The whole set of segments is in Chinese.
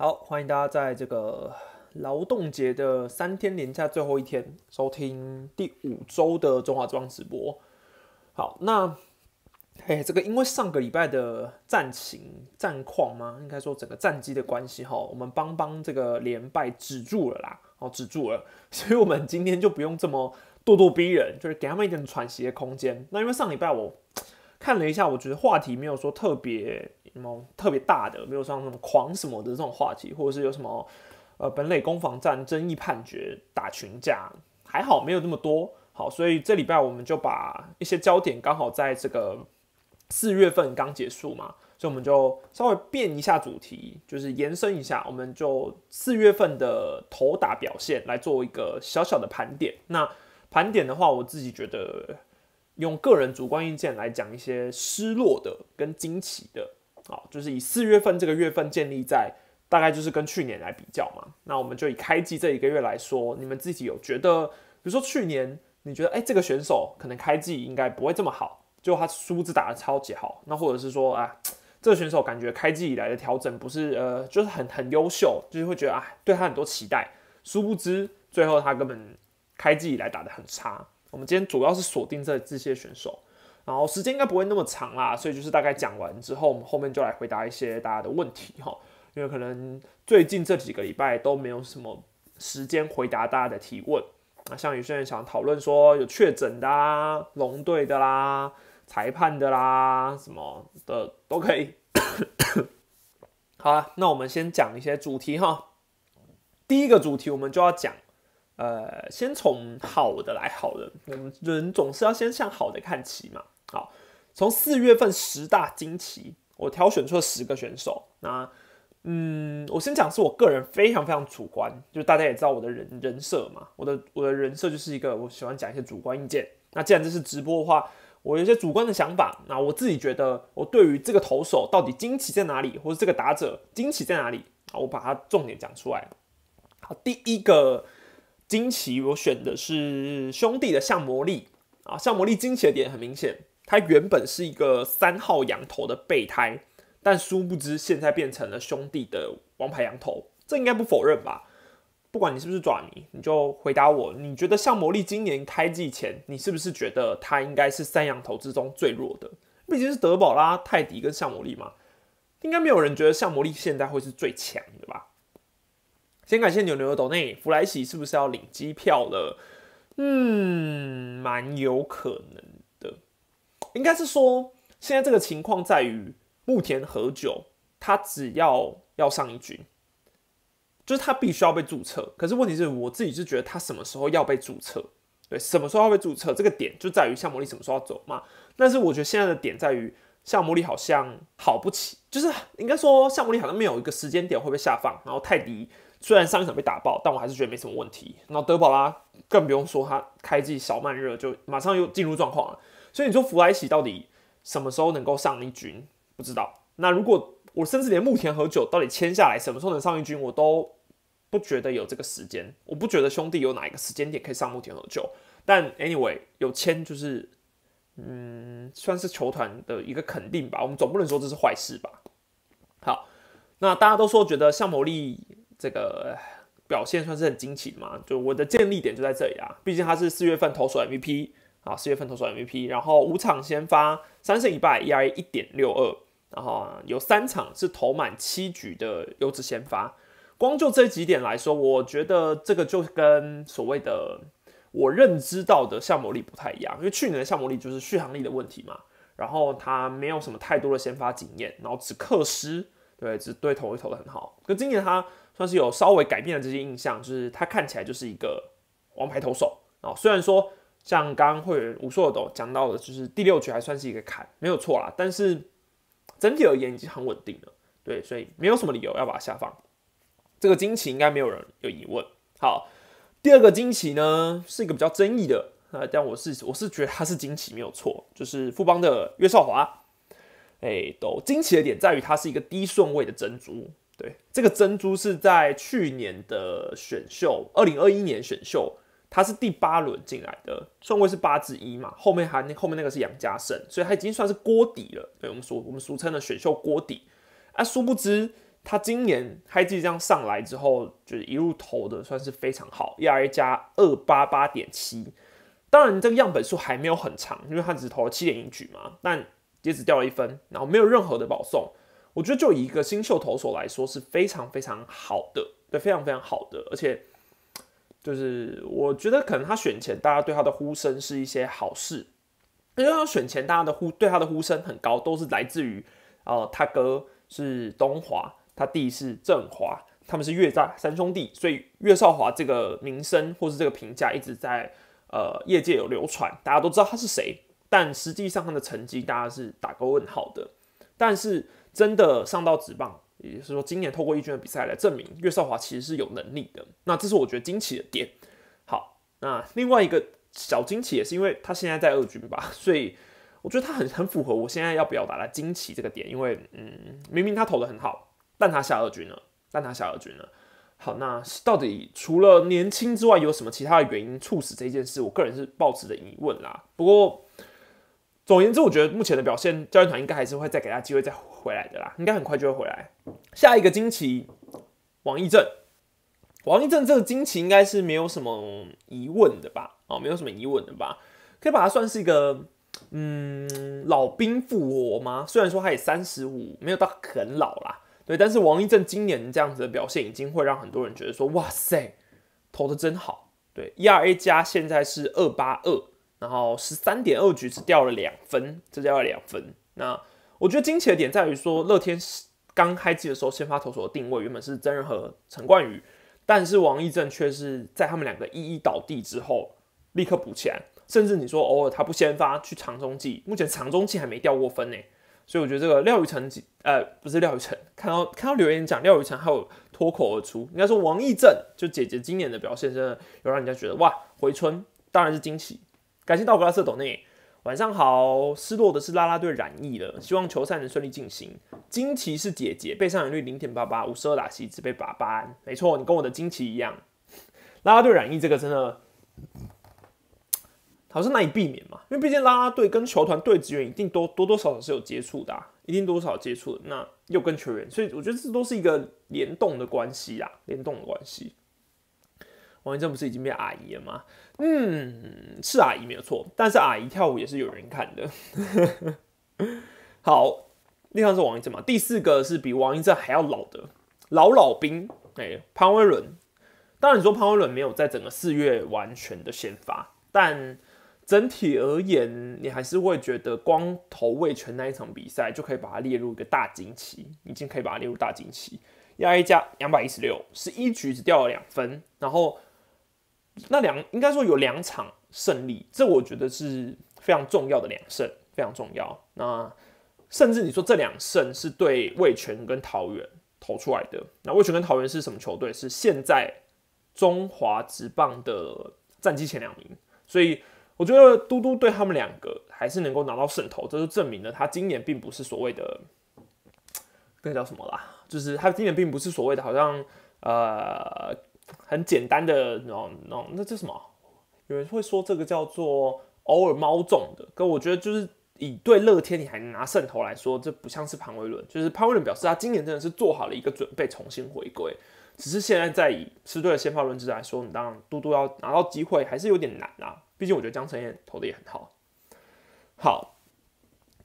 好，欢迎大家在这个劳动节的三天连假最后一天收听第五周的中华之邦直播。好，那嘿，这个因为上个礼拜的战情战况吗？应该说整个战机的关系哈，我们邦邦这个连败止住了啦，哦，止住了，所以我们今天就不用这么咄咄逼人，就是给他们一点喘息的空间。那因为上礼拜我看了一下，我觉得话题没有说特别。什么特别大的，没有像什么狂什么的这种话题，或者是有什么呃本垒攻防战争议判决打群架，还好没有那么多。好，所以这礼拜我们就把一些焦点刚好在这个四月份刚结束嘛，所以我们就稍微变一下主题，就是延伸一下，我们就四月份的投打表现来做一个小小的盘点。那盘点的话，我自己觉得用个人主观意见来讲一些失落的跟惊奇的。好，就是以四月份这个月份建立在大概就是跟去年来比较嘛。那我们就以开季这一个月来说，你们自己有觉得，比如说去年你觉得，哎，这个选手可能开季应该不会这么好，就他数字打的超级好。那或者是说，啊，这个选手感觉开季以来的调整不是，呃，就是很很优秀，就是会觉得，啊，对他很多期待。殊不知最后他根本开季以来打的很差。我们今天主要是锁定这这些选手。然后时间应该不会那么长啦，所以就是大概讲完之后，我们后面就来回答一些大家的问题哈。因为可能最近这几个礼拜都没有什么时间回答大家的提问啊，像有些人想讨论说有确诊的啦、龙队的啦、裁判的啦什么的都可以。好了，那我们先讲一些主题哈。第一个主题我们就要讲。呃，先从好的来好的，我们人总是要先向好的看齐嘛。好，从四月份十大惊奇，我挑选出了十个选手。那，嗯，我先讲是我个人非常非常主观，就大家也知道我的人人设嘛，我的我的人设就是一个我喜欢讲一些主观意见。那既然这是直播的话，我有一些主观的想法。那我自己觉得，我对于这个投手到底惊奇在哪里，或者这个打者惊奇在哪里啊，我把它重点讲出来。好，第一个。惊奇，我选的是兄弟的向魔力啊！向魔力惊奇的点很明显，他原本是一个三号羊头的备胎，但殊不知现在变成了兄弟的王牌羊头，这应该不否认吧？不管你是不是爪迷，你就回答我，你觉得向魔力今年开季前，你是不是觉得他应该是三羊头之中最弱的？毕竟是德宝拉、泰迪跟向魔力嘛，应该没有人觉得向魔力现在会是最强的吧？先感谢牛牛的抖内，弗莱喜是不是要领机票了？嗯，蛮有可能的。应该是说，现在这个情况在于木田和久，他只要要上一军，就是他必须要被注册。可是问题是我自己是觉得他什么时候要被注册？对，什么时候要被注册？这个点就在于向魔力什么时候要走嘛。但是我觉得现在的点在于向魔力好像好不起，就是应该说向魔力好像没有一个时间点会被下放，然后泰迪。虽然上一场被打爆，但我还是觉得没什么问题。那德保拉更不用说，他开季小慢热就马上又进入状况了。所以你说弗莱喜到底什么时候能够上一军？不知道。那如果我甚至连木田和久到底签下来什么时候能上一军，我都不觉得有这个时间。我不觉得兄弟有哪一个时间点可以上木田和久。但 anyway 有签就是，嗯，算是球团的一个肯定吧。我们总不能说这是坏事吧？好，那大家都说觉得向魔力。这个表现算是很惊奇的嘛？就我的建立点就在这里啊，毕竟他是四月份投手 MVP 啊，四月份投手 MVP，然后五场先发三胜一败，ERA 一点六二，然后有三场是投满七局的优质先发。光就这几点来说，我觉得这个就跟所谓的我认知到的向魔力不太一样，因为去年的向魔力就是续航力的问题嘛，然后他没有什么太多的先发经验，然后只克失，对，只对投一投的很好。可今年他算是有稍微改变了这些印象，就是他看起来就是一个王牌投手啊。虽然说像刚刚会员吴硕斗讲到的，就是第六局还算是一个坎，没有错啦。但是整体而言已经很稳定了，对，所以没有什么理由要把它下放。这个惊奇应该没有人有疑问。好，第二个惊奇呢是一个比较争议的啊，但我是我是觉得他是惊奇没有错，就是富邦的岳少华，哎，都惊奇的点在于他是一个低顺位的珍珠。对，这个珍珠是在去年的选秀，二零二一年选秀，他是第八轮进来的，顺位是八之一嘛，后面还后面那个是杨家胜，所以他已经算是锅底了。对我们俗我们俗称的选秀锅底。啊，殊不知他今年开季这样上来之后，就是一路投的算是非常好，ERA 加二八八点七。当然，这个样本数还没有很长，因为他只投了七点一局嘛，但也只掉了一分，然后没有任何的保送。我觉得就以一个新秀投手来说是非常非常好的，对，非常非常好的。而且，就是我觉得可能他选前大家对他的呼声是一些好事，因为他选前大家的呼对他的呼声很高，都是来自于呃他哥是东华，他弟是振华，他们是岳家三兄弟，所以岳少华这个名声或是这个评价一直在。呃，业界有流传，大家都知道他是谁，但实际上他的成绩大家是打个问号的。但是真的上到职棒，也就是说今年透过一军的比赛来证明岳少华其实是有能力的。那这是我觉得惊奇的点。好，那另外一个小惊奇也是因为他现在在二军吧，所以我觉得他很很符合我现在要表达的惊奇这个点。因为嗯，明明他投的很好，但他下二军了，但他下二军了。好，那到底除了年轻之外，有什么其他的原因促使这件事？我个人是抱持的疑问啦。不过，总而言之，我觉得目前的表现，教练团应该还是会再给他机会再回来的啦，应该很快就会回来。下一个惊奇，王义正，王义正这个惊奇应该是没有什么疑问的吧？哦，没有什么疑问的吧？可以把它算是一个嗯老兵复活吗？虽然说他也三十五，没有到很老啦。对，但是王一正今年这样子的表现，已经会让很多人觉得说，哇塞，投的真好。对，ERA 加现在是二八二，然后十三点二局只掉了两分，这掉了两分。那我觉得惊奇的点在于说，乐天刚开季的时候，先发投手的定位原本是曾仁和、陈冠宇，但是王义正却是在他们两个一一倒地之后，立刻补起来，甚至你说偶尔他不先发去长中继，目前长中继还没掉过分呢。所以我觉得这个廖宇成，呃，不是廖宇成，看到看到留言讲廖宇成，还有脱口而出，应该说王义正就姐姐今年的表现，真的有让人家觉得哇，回春当然是惊喜。感谢道格拉斯斗内，晚上好，失落的是拉拉队染疫了，希望球赛能顺利进行。惊奇是姐姐，被上垒率零点八八，五十二打席只被八八，没错，你跟我的惊奇一样，拉拉队染疫这个真的。好像难以避免嘛，因为毕竟拉拉队跟球团队职员一定多多多少少是有接触的，一定多少接触。那又跟球员，所以我觉得这都是一个联动的关系啊，联动的关系。王一正不是已经变阿姨了吗？嗯，是阿姨没有错，但是阿姨跳舞也是有人看的。好，另外是王一正嘛，第四个是比王一正还要老的老老兵，哎，潘威伦。当然你说潘威伦没有在整个四月完全的先发，但整体而言，你还是会觉得光投卫权那一场比赛就可以把它列入一个大惊奇，已经可以把它列入大惊奇。压一加两百一十六，是一局只掉了两分，然后那两应该说有两场胜利，这我觉得是非常重要的两胜，非常重要。那甚至你说这两胜是对魏权跟桃园投出来的，那魏权跟桃园是什么球队？是现在中华职棒的战绩前两名，所以。我觉得嘟嘟对他们两个还是能够拿到胜投，这就证明了他今年并不是所谓的那叫什么啦，就是他今年并不是所谓的好像呃很简单的那种那那叫什么？有人会说这个叫做偶尔猫中的，可我觉得就是以对乐天你还拿胜投来说，这不像是潘威伦，就是潘威伦表示他今年真的是做好了一个准备，重新回归。只是现在在以吃对的先发轮值来说，你当然嘟嘟要拿到机会还是有点难啊。毕竟我觉得江晨燕投的也很好。好，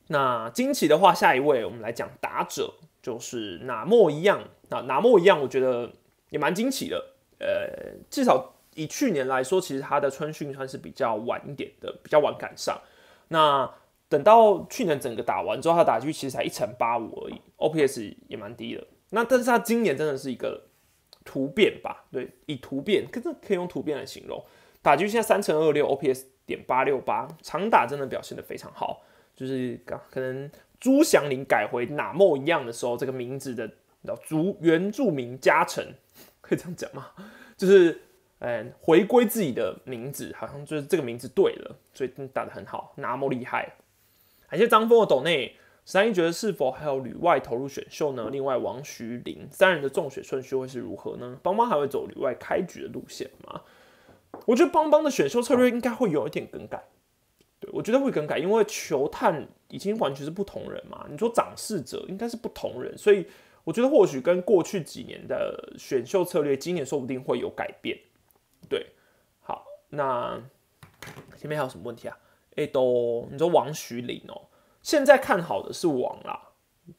那惊奇的话，下一位我们来讲打者，就是哪莫一样。那哪莫一样，我觉得也蛮惊奇的。呃，至少以去年来说，其实他的春训算是比较晚一点的，比较晚赶上。那等到去年整个打完之后，他打击其实才一成八五而已，OPS 也蛮低的。那但是他今年真的是一个。突变吧，对，以突变，可是可以用突变来形容。打局现在三乘二六，OPS 点八六八，长打真的表现的非常好。就是刚可能朱祥林改回哪莫一样的时候，这个名字的叫朱原住民加成，可以这样讲吗？就是嗯，回归自己的名字，好像就是这个名字对了，所以打的很好，那么厉害。感谢张峰的斗内。三一觉得是否还有旅外投入选秀呢？另外，王徐林三人的中选顺序会是如何呢？邦邦还会走旅外开局的路线吗？我觉得邦邦的选秀策略应该会有一点更改。对我觉得会更改，因为球探已经完全是不同人嘛。你说掌事者应该是不同人，所以我觉得或许跟过去几年的选秀策略，今年说不定会有改变。对，好，那前面还有什么问题啊？哎，都你说王徐林哦，现在看好的是王啦，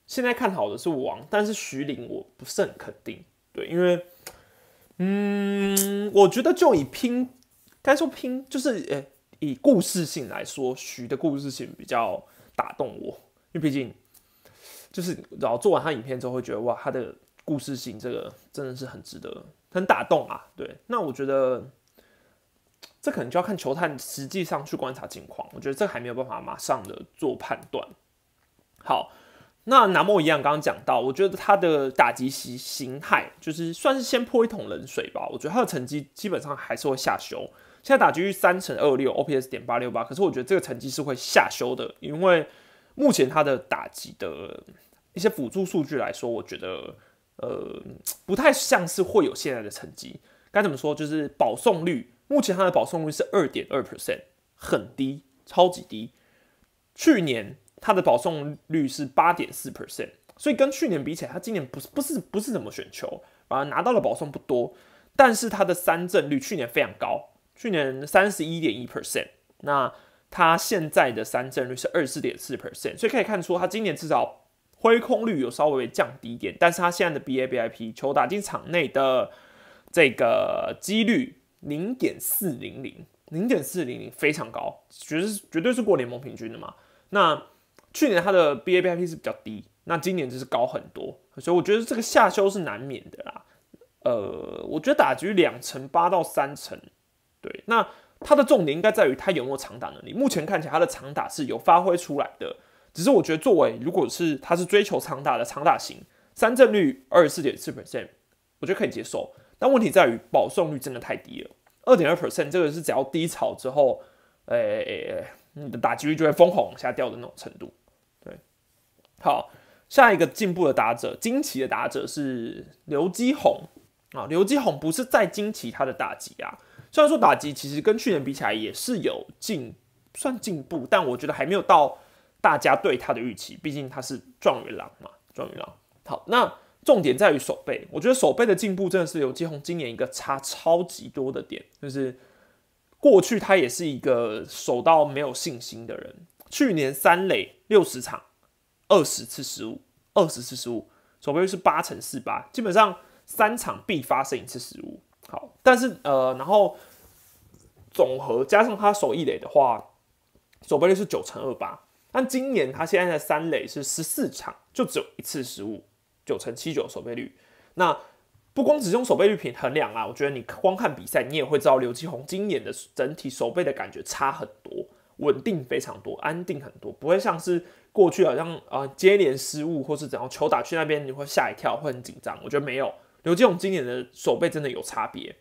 现在看好的是王，但是徐林我不是很肯定。对，因为嗯，我觉得就以拼，该说拼就是诶，以故事性来说，徐的故事性比较打动我，因为毕竟。就是然后做完他影片之后，会觉得哇，他的故事性这个真的是很值得，很打动啊。对，那我觉得这可能就要看球探实际上去观察情况。我觉得这还没有办法马上的做判断。好，那南莫一样，刚刚讲到，我觉得他的打击形形态就是算是先泼一桶冷水吧。我觉得他的成绩基本上还是会下修。现在打击率三乘二六，OPS 点八六八，可是我觉得这个成绩是会下修的，因为目前他的打击的。一些辅助数据来说，我觉得呃不太像是会有现在的成绩。该怎么说？就是保送率，目前它的保送率是二点二 percent，很低，超级低。去年它的保送率是八点四 percent，所以跟去年比起来，它今年不是不是不是怎么选球，反而拿到了保送不多。但是它的三振率去年非常高，去年三十一点一 percent，那它现在的三振率是二十四点四 percent，所以可以看出它今年至少。挥空率有稍微降低一点，但是他现在的 BABIP 球打进场内的这个几率零点四零零，零点四零零非常高，绝对绝对是过联盟平均的嘛。那去年他的 BABIP 是比较低，那今年就是高很多，所以我觉得这个下修是难免的啦。呃，我觉得打局两成八到三成，对，那他的重点应该在于他有没有长打能力。目前看起来他的长打是有发挥出来的。只是我觉得，作为如果是他是追求长打的长打型，三振率二十四点四 percent，我觉得可以接受。但问题在于保送率真的太低了，二点二 percent，这个是只要低潮之后，诶，你的打击率就会疯狂往下掉的那种程度。对，好，下一个进步的打者，惊奇的打者是刘基宏啊。刘基宏不是在惊奇他的打击啊，虽然说打击其实跟去年比起来也是有进算进步，但我觉得还没有到。大家对他的预期，毕竟他是状元郎嘛，状元郎。好，那重点在于手背，我觉得手背的进步真的是刘继宏今年一个差超级多的点，就是过去他也是一个守到没有信心的人。去年三垒六十场，二十次失误，二十次失误，手背是八乘四八，基本上三场必发生一次失误。好，但是呃，然后总和加上他守一垒的话，守背率是九乘二八。但今年他现在的三垒是十四场，就只有一次失误，九成七九守备率。那不光只用守备率评衡量啊，我觉得你光看比赛，你也会知道刘继宏今年的整体守备的感觉差很多，稳定非常多，安定很多，不会像是过去好像啊接连失误或是怎样球打去那边你会吓一跳，会很紧张。我觉得没有，刘继宏今年的守备真的有差别。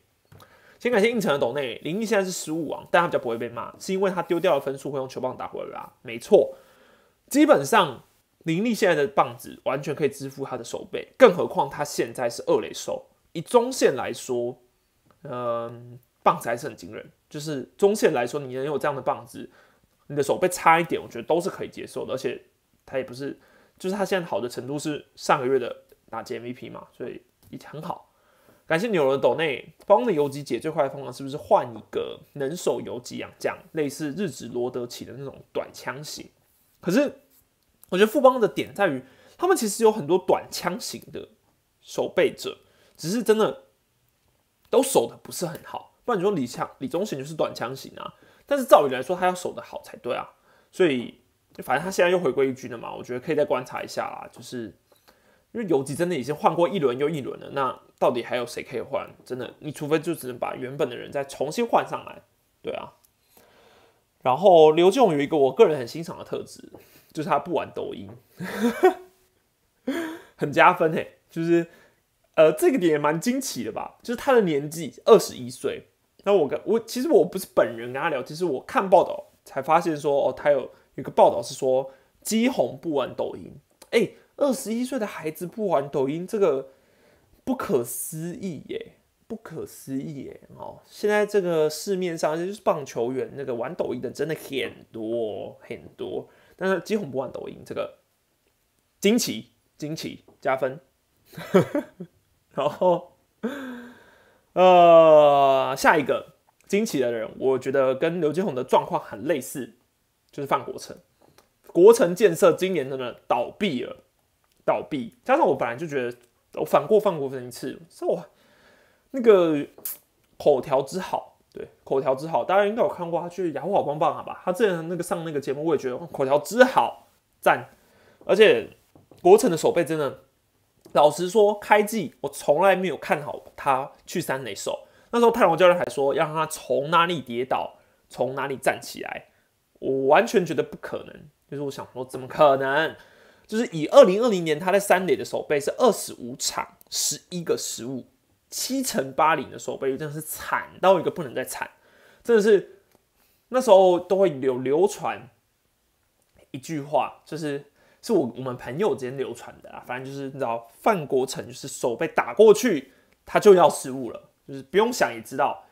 先感谢应城的斗内林毅现在是失误王，但他比较不会被骂，是因为他丢掉了分数会用球棒打回来啦，没错。基本上，林立现在的棒子完全可以支付他的手背，更何况他现在是二垒手。以中线来说，嗯，棒子还是很惊人。就是中线来说，你能有这样的棒子，你的手背差一点，我觉得都是可以接受的。而且他也不是，就是他现在好的程度是上个月的打击 MVP 嘛，所以也很好。感谢纽伦斗内帮的游击解最快的方法是不是换一个能手游击养将，类似日职罗德奇的那种短枪型？可是，我觉得富邦的点在于，他们其实有很多短枪型的守备者，只是真的都守的不是很好。不然你说李强、李宗贤就是短枪型啊，但是照理来说他要守的好才对啊。所以，反正他现在又回归一军了嘛，我觉得可以再观察一下啦。就是因为游击真的已经换过一轮又一轮了，那到底还有谁可以换？真的，你除非就只能把原本的人再重新换上来，对啊。然后刘志勇有一个我个人很欣赏的特质，就是他不玩抖音，很加分嘿。就是呃，这个点也蛮惊奇的吧？就是他的年纪二十一岁。那我跟我其实我不是本人跟他聊，其实我看报道才发现说，哦，他有一个报道是说基红不玩抖音。哎，二十一岁的孩子不玩抖音，这个不可思议耶！不可思议耶！哦，现在这个市面上就是棒球员那个玩抖音的真的很多很多，但是基本不玩抖音，这个惊奇惊奇加分。然后，呃，下一个惊奇的人，我觉得跟刘金宏的状况很类似，就是范国成。国城建设今年真的倒闭了，倒闭。加上我本来就觉得，我反过范国成一次，是我那个口条之好，对，口条之好，大家应该有看过他去雅虎好棒棒，好吧？他之前那个上那个节目，我也觉得口条之好，赞。而且国城的手背真的。老实说，开季我从来没有看好他去三垒手。那时候泰隆教练还说要让他从哪里跌倒，从哪里站起来。我完全觉得不可能。就是我想说，怎么可能？就是以二零二零年他在三垒的手背是二十五场十一个失误，七乘八零的手背真的是惨到一个不能再惨。真的是那时候都会流流传一句话，就是。是我我们朋友之间流传的啊，反正就是你知道范国成就是手被打过去，他就要失误了，就是不用想也知道，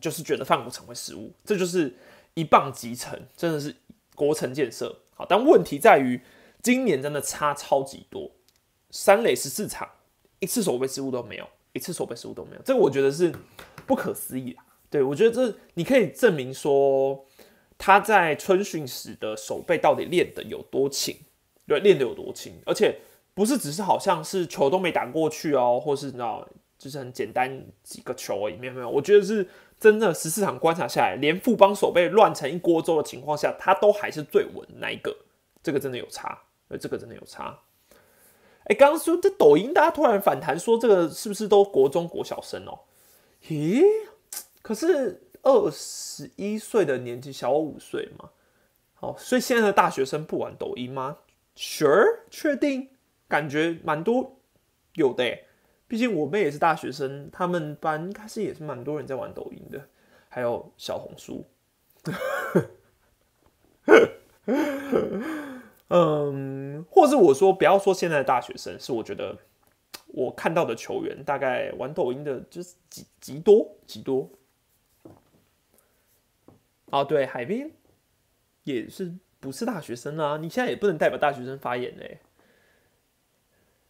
就是觉得范国成会失误，这就是一棒即成，真的是国城建设好。但问题在于今年真的差超级多，三垒十四场一次手背失误都没有，次手背失误都没有，这个我觉得是不可思议啊。对我觉得这你可以证明说他在春训时的手背到底练的有多勤。对，练得有多轻，而且不是只是好像是球都没打过去哦，或是你知道，就是很简单几个球而已，没有没有，我觉得是真的十四场观察下来，连副帮手被乱成一锅粥的情况下，他都还是最稳那一个，这个真的有差，呃，这个真的有差。哎，刚刚说这抖音，大家突然反弹说这个是不是都国中国小生哦？咦，可是二十一岁的年纪小我五岁嘛，好，所以现在的大学生不玩抖音吗？Sure，确定，感觉蛮多有的毕竟我妹也是大学生，他们班应该是也是蛮多人在玩抖音的，还有小红书。嗯，或是我说不要说现在的大学生，是我觉得我看到的球员大概玩抖音的就是极极多极多。哦，对，海滨也是。不是大学生啊，你现在也不能代表大学生发言嘞。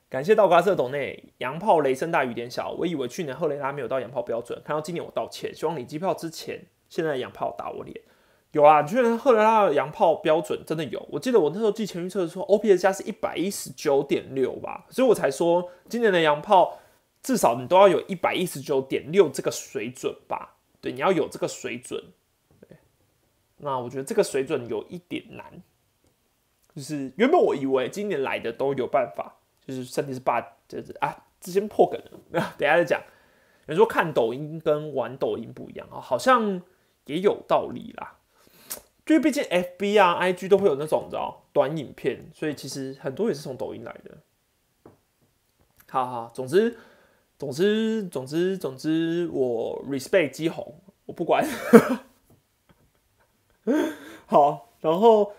感谢道瓜色懂内，洋炮雷声大雨点小。我以为去年赫雷拉没有到洋炮标准，看到今年我道歉，希望你机票之前，现在洋炮打我脸。有啊，去年赫雷拉的洋炮标准真的有，我记得我那时候记前预测说 OPS 加是一百一十九点六吧，所以我才说今年的洋炮至少你都要有一百一十九点六这个水准吧？对，你要有这个水准。那我觉得这个水准有一点难，就是原本我以为今年来的都有办法，就是身体是八，就是啊，之前破梗了，等下再讲。有人说看抖音跟玩抖音不一样啊，好像也有道理啦。因为毕竟 F B 啊、I G 都会有那种你知道短影片，所以其实很多也是从抖音来的。好好，总之，总之，总之，总之，我 respect 基红，我不管。好，然后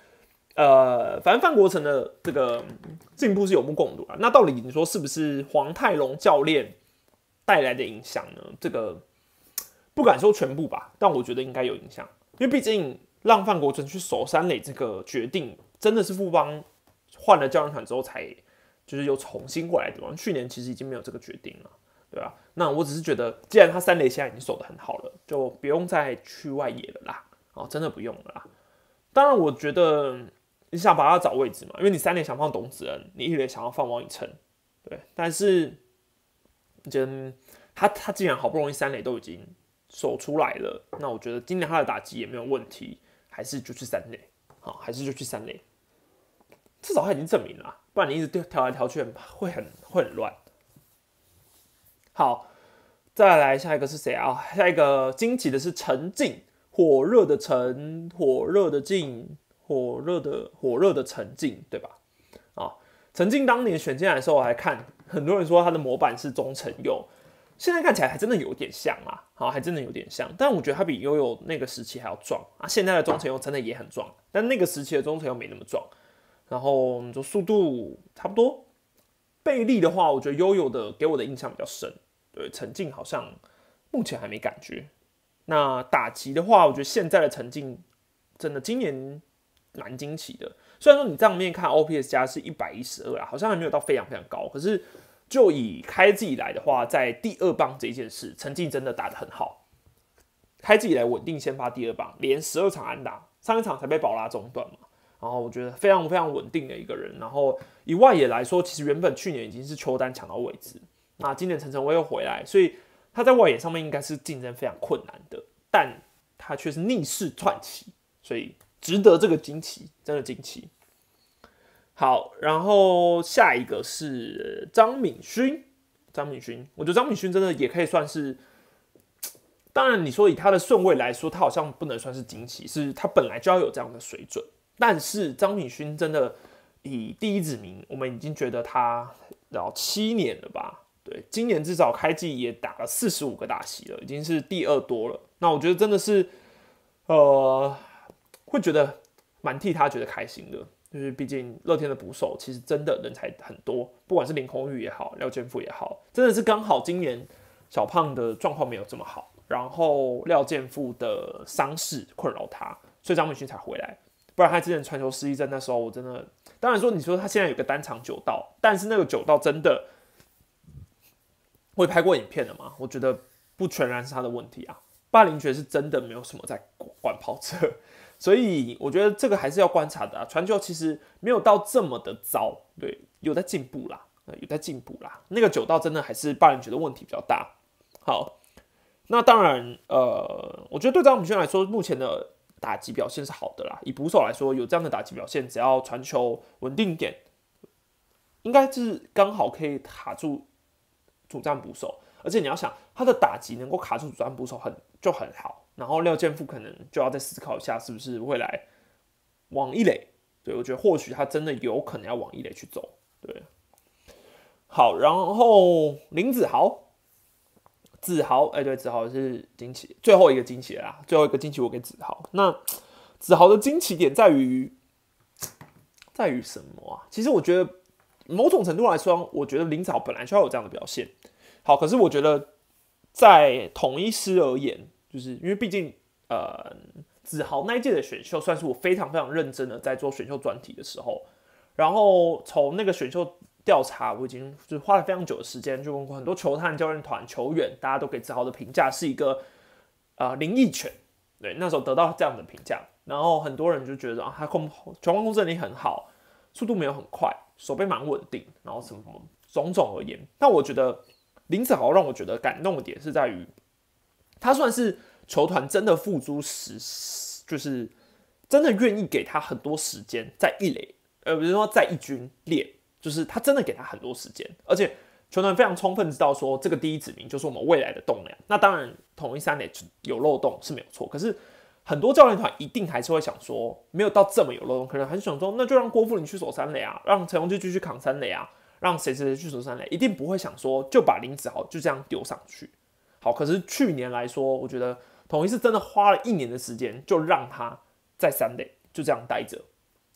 呃，反正范国成的这个进步是有目共睹啊。那到底你说是不是黄泰龙教练带来的影响呢？这个不敢说全部吧，但我觉得应该有影响，因为毕竟让范国成去守三垒这个决定，真的是富邦换了教练团之后才就是又重新过来的。去年其实已经没有这个决定了，对吧？那我只是觉得，既然他三垒现在已经守得很好了，就不用再去外野了啦。哦，真的不用了啦。当然，我觉得你想把他找位置嘛，因为你三垒想放董子恩，你一垒想要放王以诚，对。但是，觉得他他既然好不容易三垒都已经守出来了，那我觉得今年他的打击也没有问题，还是就去三垒，好，还是就去三垒。至少他已经证明了，不然你一直调来调去，会很会很乱。好，再来下一个是谁啊？下一个惊奇的是陈静。火热的沉，火热的静，火热的火热的沉静，对吧？啊，陈静当年选进来的时候，我还看很多人说他的模板是中成佑，现在看起来还真的有点像啊，好，还真的有点像。但我觉得他比悠悠那个时期还要壮啊。现在的中成佑真的也很壮，但那个时期的中成佑没那么壮。然后就速度差不多。倍力的话，我觉得悠悠的给我的印象比较深。对，陈静好像目前还没感觉。那打击的话，我觉得现在的成绩真的今年蛮惊奇的。虽然说你账面看 OPS 加是一百一十二啊，好像还没有到非常非常高，可是就以开季以来的话，在第二棒这件事，成绩真的打得很好。开季以来稳定先发第二棒，连十二场安打，上一场才被保拉中断嘛。然后我觉得非常非常稳定的一个人。然后以外野来说，其实原本去年已经是邱丹抢到位置，那今年陈晨威又回来，所以他在外野上面应该是竞争非常困难的，但他却是逆势窜起，所以值得这个惊奇，真的惊奇。好，然后下一个是张敏勋，张敏勋，我觉得张敏勋真的也可以算是。当然，你说以他的顺位来说，他好像不能算是惊奇，是他本来就要有这样的水准。但是张敏勋真的以第一指名，我们已经觉得他要七年了吧？对，今年至少开季也打了四十五个大戏了，已经是第二多了。那我觉得真的是，呃，会觉得蛮替他觉得开心的，就是毕竟乐天的捕手其实真的人才很多，不管是林红宇也好，廖建富也好，真的是刚好今年小胖的状况没有这么好。然后廖健富的伤势困扰他，所以张敏勋才回来。不然他之前传球失忆症那时候，我真的当然说，你说他现在有个单场九道，但是那个九道真的会拍过影片的吗？我觉得不全然是他的问题啊。霸凌爵是真的没有什么在管跑车，所以我觉得这个还是要观察的啊。传球其实没有到这么的糟，对，有在进步啦，有在进步啦。那个九道真的还是霸凌爵的问题比较大。好。那当然，呃，我觉得对张敏轩来说，目前的打击表现是好的啦。以捕手来说，有这样的打击表现，只要传球稳定点，应该是刚好可以卡住主战捕手。而且你要想，他的打击能够卡住主战捕手，很就很好。然后廖健富可能就要再思考一下，是不是未来往一垒？对我觉得或许他真的有可能要往一垒去走。对，好，然后林子豪。子豪，哎，对，子豪是惊奇，最后一个惊奇啦，最后一个惊奇我给子豪。那子豪的惊奇点在于，在于什么啊？其实我觉得某种程度来说，我觉得林子豪本来就要有这样的表现。好，可是我觉得在统一师而言，就是因为毕竟，呃，子豪那一届的选秀算是我非常非常认真的在做选秀专题的时候，然后从那个选秀。调查我已经就花了非常久的时间，就问过很多球探、教练团、球员，大家都给子豪的评价是一个呃灵异犬，对，那时候得到这样的评价，然后很多人就觉得啊，他控球控制力很好，速度没有很快，手背蛮稳定，然后什么什么种种而言，但我觉得林子豪让我觉得感动的点是在于，他算是球团真的付诸实，就是真的愿意给他很多时间在一垒，呃，比如说在一军练。就是他真的给他很多时间，而且球团非常充分知道说这个第一指名就是我们未来的栋梁。那当然，统一三垒有漏洞是没有错，可是很多教练团一定还是会想说，没有到这么有漏洞，可能很想说，那就让郭富林去守三垒啊，让陈荣基继续扛三垒啊，让谁谁谁去守三垒，一定不会想说就把林子豪就这样丢上去。好，可是去年来说，我觉得统一是真的花了一年的时间，就让他在三垒就这样待着，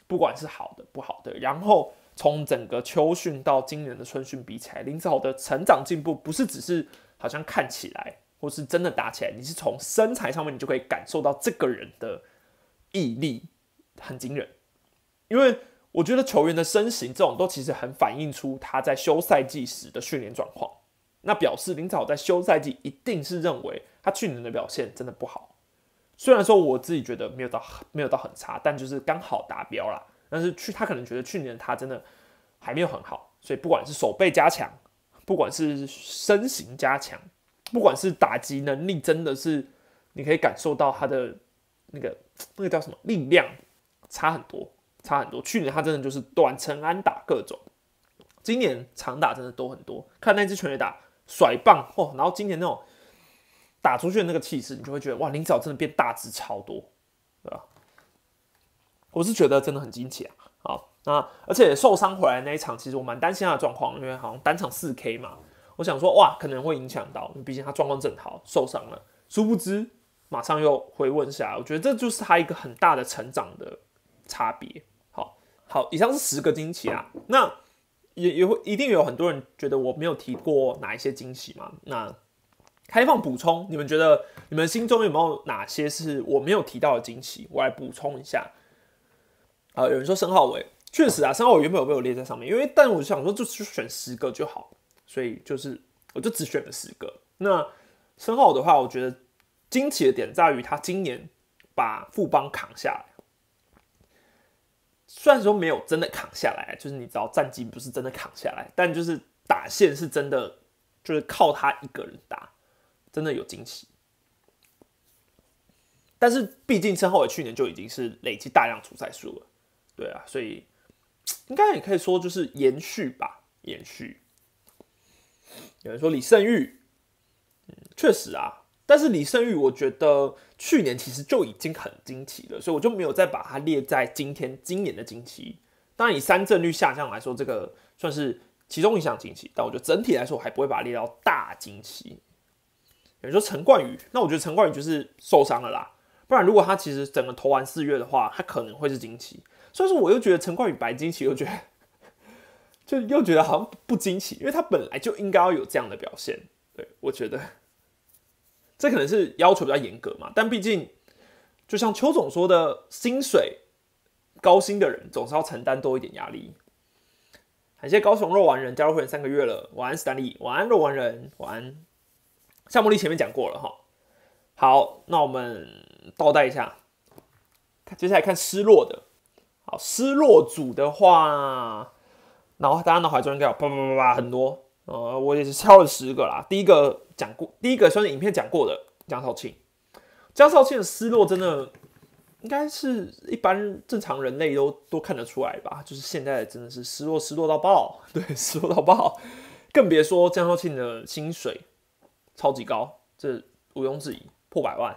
不管是好的不好的，然后。从整个秋训到今年的春训比起来，林子豪的成长进步不是只是好像看起来，或是真的打起来，你是从身材上面你就可以感受到这个人的毅力很惊人。因为我觉得球员的身形这种都其实很反映出他在休赛季时的训练状况。那表示林子豪在休赛季一定是认为他去年的表现真的不好。虽然说我自己觉得没有到没有到很差，但就是刚好达标了。但是去他可能觉得去年他真的还没有很好，所以不管是手背加强，不管是身形加强，不管是打击能力，真的是你可以感受到他的那个那个叫什么力量差很多，差很多。去年他真的就是短程安打各种，今年长打真的多很多。看那支全垒打甩棒哦，然后今年那种打出去的那个气势，你就会觉得哇，林子豪真的变大只超多，对吧？我是觉得真的很惊奇啊！好，那而且受伤回来那一场，其实我蛮担心他的状况，因为好像单场四 K 嘛，我想说哇，可能会影响到，毕竟他状况正好，受伤了。殊不知马上又回温下来，我觉得这就是他一个很大的成长的差别。好，好，以上是十个惊奇啊，那也也会一定有很多人觉得我没有提过哪一些惊喜嘛？那开放补充，你们觉得你们心中有没有哪些是我没有提到的惊喜？我来补充一下。啊，有人说申浩伟确实啊，申浩伟原本有没有列在上面？因为但我想说，就就选十个就好。所以就是我就只选了十个。那申浩的话，我觉得惊奇的点在于他今年把富邦扛下来，虽然说没有真的扛下来，就是你知道战绩不是真的扛下来，但就是打线是真的，就是靠他一个人打，真的有惊喜。但是毕竟申浩伟去年就已经是累积大量出赛数了，对啊，所以应该也可以说就是延续吧，延续。有人说李胜玉，嗯，确实啊，但是李胜玉我觉得去年其实就已经很惊奇了，所以我就没有再把它列在今天今年的惊奇。当然以三振率下降来说，这个算是其中一项惊奇，但我觉得整体来说我还不会把它列到大惊奇。有人说陈冠宇，那我觉得陈冠宇就是受伤了啦。不然，如果他其实整个投完四月的话，他可能会是惊奇。所以说，我又觉得陈冠宇白惊奇，又觉得就又觉得好像不惊奇，因为他本来就应该要有这样的表现。对我觉得这可能是要求比较严格嘛。但毕竟，就像邱总说的，薪水高薪的人总是要承担多一点压力。感谢高雄肉丸人加入会员三个月了，晚安斯坦利，晚安肉丸人，晚安。夏茉莉前面讲过了哈。好，那我们倒带一下，接下来看失落的。好，失落组的话，然后大家脑海中应该有叭叭叭叭很多。呃，我也是挑了十个啦。第一个讲过，第一个算是影片讲过的江少庆。江少庆的失落真的应该是一般正常人类都都看得出来吧？就是现在真的是失落，失落到爆，对，失落到爆。更别说江少庆的薪水超级高，这毋庸置疑。破百万，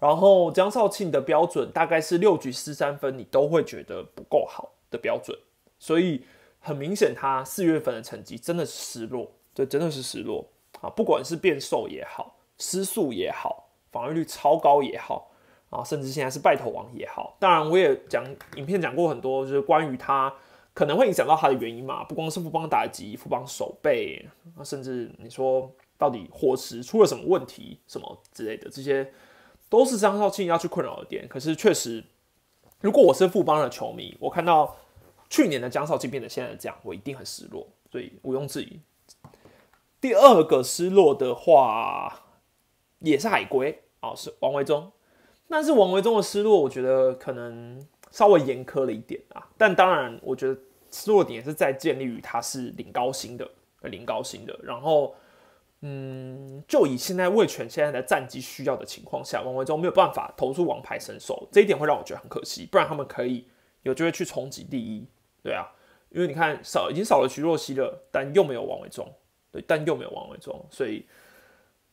然后江少庆的标准大概是六局失三分，你都会觉得不够好的标准，所以很明显他四月份的成绩真的是失落，对，真的是失落啊！不管是变瘦也好，失速也好，防御率超高也好，啊，甚至现在是败投王也好，当然我也讲影片讲过很多，就是关于他可能会影响到他的原因嘛，不光是富邦打击、富邦手背，甚至你说。到底伙食出了什么问题，什么之类的，这些都是张少庆要去困扰的点。可是确实，如果我是富邦的球迷，我看到去年的江少庆变得现在这样，我一定很失落。所以毋庸置疑。第二个失落的话，也是海龟啊，是王维忠。但是王维忠的失落，我觉得可能稍微严苛了一点啊。但当然，我觉得失落点是在建立于他是领高薪的，领高薪的，然后。嗯，就以现在魏权现在的战绩需要的情况下，王维忠没有办法投出王牌神手，这一点会让我觉得很可惜。不然他们可以有机会去冲击第一，对啊，因为你看少已经少了徐若曦了，但又没有王维忠，但又没有王维忠，所以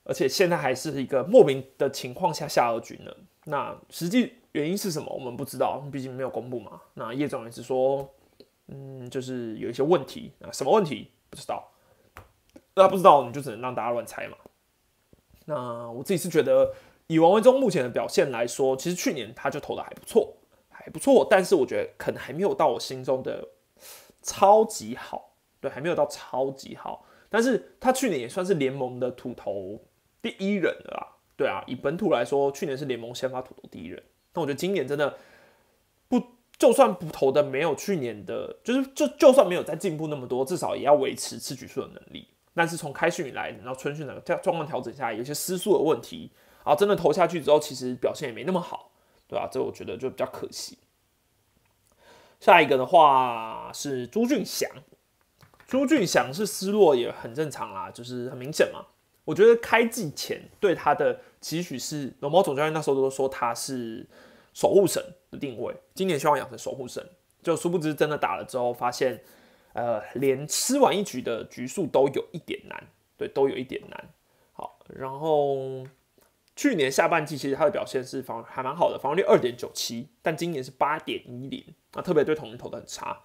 而且现在还是一个莫名的情况下下二军了。那实际原因是什么？我们不知道，毕竟没有公布嘛。那叶总也是说，嗯，就是有一些问题啊，什么问题不知道。那不知道，你就只能让大家乱猜嘛。那我自己是觉得，以王维忠目前的表现来说，其实去年他就投的还不错，还不错。但是我觉得可能还没有到我心中的超级好，对，还没有到超级好。但是他去年也算是联盟的土投第一人了啦，对啊，以本土来说，去年是联盟先发土投第一人。那我觉得今年真的不，就算不投的没有去年的，就是就就算没有再进步那么多，至少也要维持吃局数的能力。但是从开训以来，然后春训的状状况调整下来，有些失速的问题，啊真的投下去之后，其实表现也没那么好，对吧？这我觉得就比较可惜。下一个的话是朱俊祥，朱俊祥是失落也很正常啦，就是很明显嘛。我觉得开季前对他的期许是，龙猫总教练那时候都说他是守护神的定位，今年希望养成守护神，就殊不知真的打了之后发现。呃，连吃完一局的局数都有一点难，对，都有一点难。好，然后去年下半季其实他的表现是防还蛮好的，防御率二点九七，但今年是八点一零，啊，特别对同人投的很差。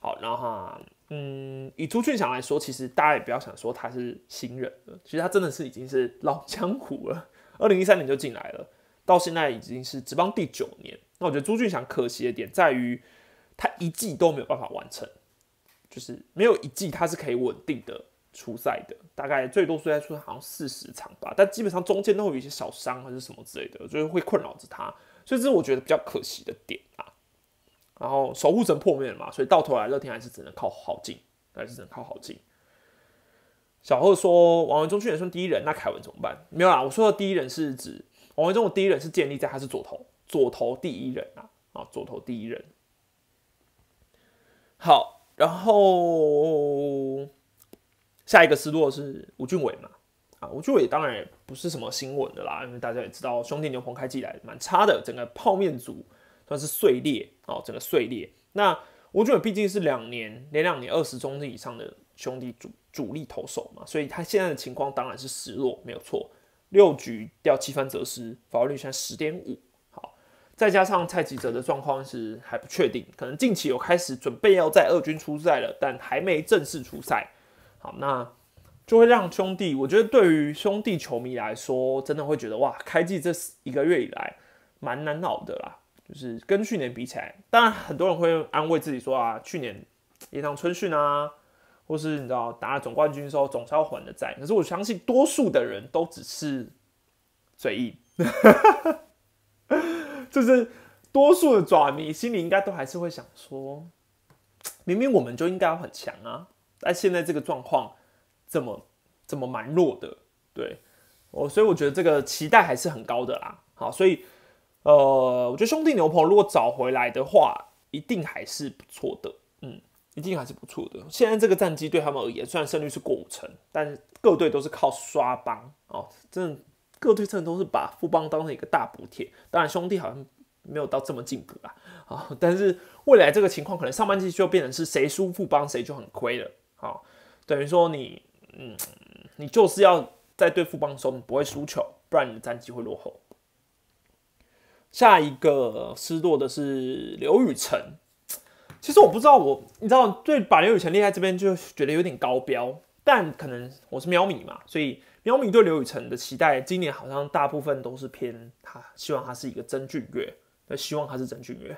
好，然后哈，嗯，以朱俊祥来说，其实大家也不要想说他是新人了，其实他真的是已经是老 江湖了，二零一三年就进来了，到现在已经是职棒第九年。那我觉得朱俊祥可惜的点在于，他一季都没有办法完成。就是没有一季他是可以稳定的出赛的，大概最多出赛出好像四十场吧，但基本上中间都会有一些小伤还是什么之类的，就是会困扰着他，所以这是我觉得比较可惜的点啊。然后守护神破灭了嘛，所以到头来乐天还是只能靠好进，还是只能靠好进。小贺说王文忠去年算第一人，那凯文怎么办？没有啦，我说的第一人是指王文忠的第一人是建立在他是左投，左投第一人啊啊，左投第一人。好，然后 下一个失落是吴俊伟嘛？啊，吴俊伟当然也不是什么新闻的啦，因为大家也知道兄弟牛棚开季来蛮差的，整个泡面组算是碎裂哦，整个碎裂。那吴俊伟毕竟是两年连两年二十中以上的兄弟主主力投手嘛，所以他现在的情况当然是失落，没有错。六局掉七分则失，防御率现在十点五。好，再加上蔡吉哲的状况是还不确定，可能近期有开始准备要在二军出赛了，但还没正式出赛。好，那。就会让兄弟，我觉得对于兄弟球迷来说，真的会觉得哇，开季这一个月以来蛮难熬的啦。就是跟去年比起来，当然很多人会安慰自己说啊，去年延长春训啊，或是你知道打了总冠军之后总是要还的债。可是我相信多数的人都只是嘴硬，就是多数的爪迷心里应该都还是会想说，明明我们就应该要很强啊，但现在这个状况。这么这么蛮弱的，对我，所以我觉得这个期待还是很高的啦。好，所以呃，我觉得兄弟牛棚如果找回来的话，一定还是不错的，嗯，一定还是不错的。现在这个战绩对他们而言，虽然胜率是过五成，但各队都是靠刷帮哦，真的各队真的都是把富邦当成一个大补贴。当然兄弟好像没有到这么进步啦，啊，但是未来这个情况可能上半季就变成是谁输富邦谁就很亏了，好，等于说你。嗯，你就是要在对富邦的时候你不会输球，不然你的战绩会落后。下一个失落的是刘雨辰，其实我不知道，我你知道，对把刘雨辰列在这边就觉得有点高标，但可能我是喵米嘛，所以喵米对刘雨辰的期待，今年好像大部分都是偏他希望他是一个真俊月，希望他是真俊月。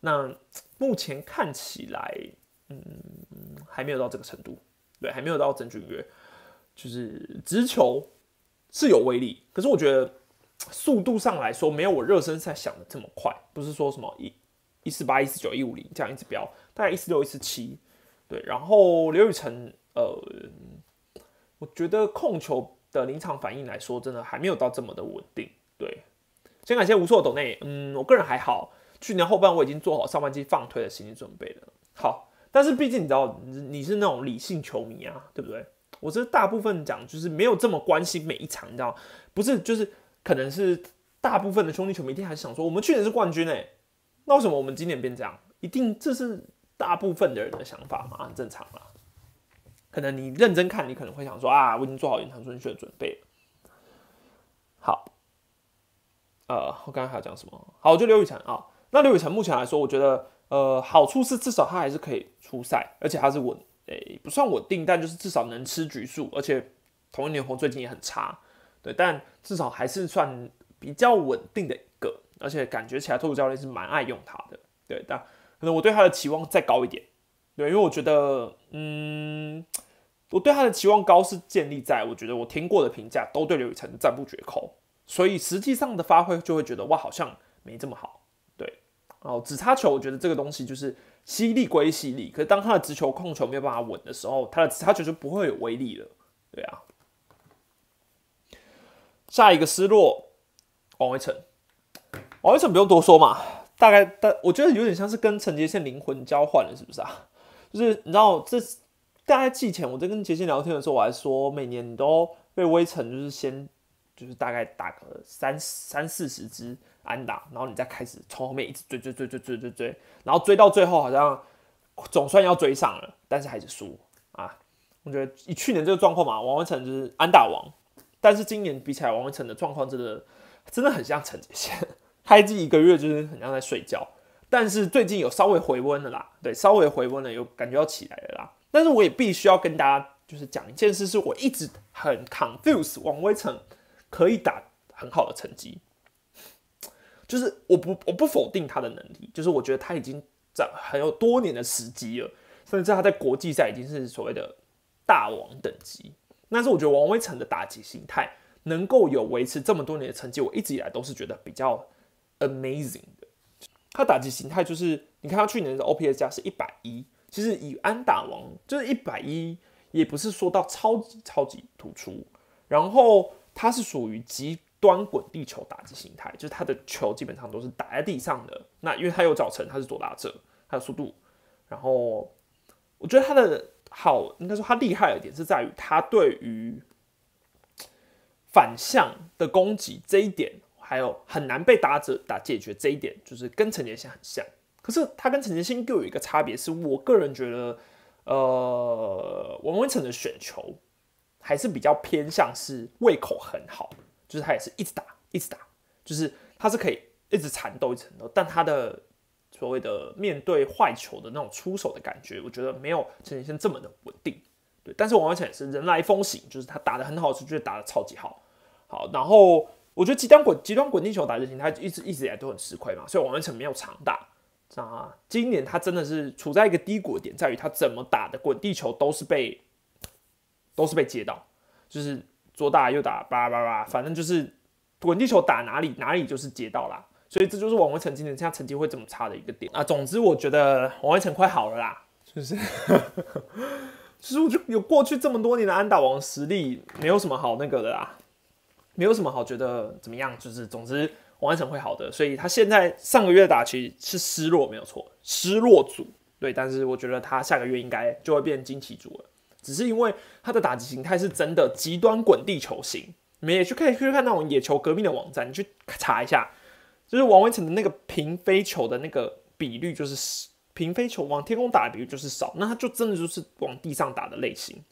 那目前看起来，嗯，还没有到这个程度。对，还没有到真俊约，就是直球是有威力，可是我觉得速度上来说没有我热身赛想的这么快，不是说什么一一四八、一四九、一五零这样一直飙，大概一四六、一四七。对，然后刘宇辰，呃，我觉得控球的临场反应来说，真的还没有到这么的稳定。对，先感谢无错抖内，嗯，我个人还好，去年后半我已经做好上半季放推的心理准备了。好。但是毕竟你知道，你是那种理性球迷啊，对不对？我这大部分讲就是没有这么关心每一场，你知道，不是就是可能是大部分的兄弟球迷一定还是想说，我们去年是冠军哎，那为什么我们今年变这样？一定这是大部分的人的想法嘛，很正常啦。可能你认真看，你可能会想说啊，我已经做好延长顺序的准备了。好，呃，我刚刚还要讲什么？好，就刘雨辰啊。那刘雨辰目前来说，我觉得。呃，好处是至少他还是可以出赛，而且他是稳，诶，不算稳定，但就是至少能吃局数，而且同一年红最近也很差，对，但至少还是算比较稳定的一个，而且感觉起来，托主教练是蛮爱用他的，对，但可能我对他的期望再高一点，对，因为我觉得，嗯，我对他的期望高是建立在我觉得我听过的评价都对刘宇辰赞不绝口，所以实际上的发挥就会觉得哇，好像没这么好。对哦，直插球，我觉得这个东西就是犀利归犀利，可是当他的直球控球没有办法稳的时候，他的直插球就不会有威力了。对啊，下一个失落，王威成，王威成不用多说嘛，大概但我觉得有点像是跟陈杰宪灵魂交换了，是不是啊？就是你知道，这大概季前我在跟杰宪聊天的时候，我还说每年你都被威成就是先就是大概打个三三四十支。安打，然后你再开始从后面一直追追追追追追追，然后追到最后好像总算要追上了，但是还是输啊！我觉得以去年这个状况嘛，王文成就是安打王，但是今年比起来，王威成的状况真的真的很像陈杰宪，开机一个月就是很像在睡觉，但是最近有稍微回温了啦，对，稍微回温了，有感觉要起来了啦。但是我也必须要跟大家就是讲一件事，是我一直很 confuse 王威成可以打很好的成绩。就是我不我不否定他的能力，就是我觉得他已经在很有多年的时机了，甚至他在国际赛已经是所谓的大王等级。但是我觉得王威成的打击形态能够有维持这么多年的成绩，我一直以来都是觉得比较 amazing 的。他打击形态就是，你看他去年的 OPS 加是一百一，其实以安打王就是一百一，也不是说到超级超级突出。然后他是属于极端滚地球打击形态，就是他的球基本上都是打在地上的。那因为他有早晨，他是左打者，他有速度。然后我觉得他的好，应该说他厉害的点是在于他对于反向的攻击这一点，还有很难被打者打解决这一点，就是跟陈杰新很像。可是他跟陈杰新又有一个差别，是我个人觉得，呃，王文成的选球。还是比较偏向是胃口很好，就是他也是一直打，一直打，就是他是可以一直缠斗，一直缠斗，但他的所谓的面对坏球的那种出手的感觉，我觉得没有陈杰先这么的稳定。对，但是王文成也是人来疯行，就是他打的很好，是觉得打的超级好。好，然后我觉得极端滚极端滚地球打就行，他一直一直以来都很吃亏嘛，所以王文成没有常打。啊，今年他真的是处在一个低谷点，在于他怎么打的滚地球都是被。都是被接到，就是左打右打，叭叭叭，反正就是滚地球打哪里哪里就是接到啦。所以这就是王威成今年现在成绩会这么差的一个点啊。总之我觉得王威成快好了啦，就是，其 实我就有过去这么多年的安打王实力，没有什么好那个的啦，没有什么好觉得怎么样，就是总之王威成会好的，所以他现在上个月打其实是失落没有错，失落组对，但是我觉得他下个月应该就会变惊奇组了。只是因为他的打击形态是真的极端滚地球型，你们也去可以去看那种野球革命的网站，你去查一下，就是王文成的那个平飞球的那个比率，就是平飞球往天空打的比率就是少，那他就真的就是往地上打的类型，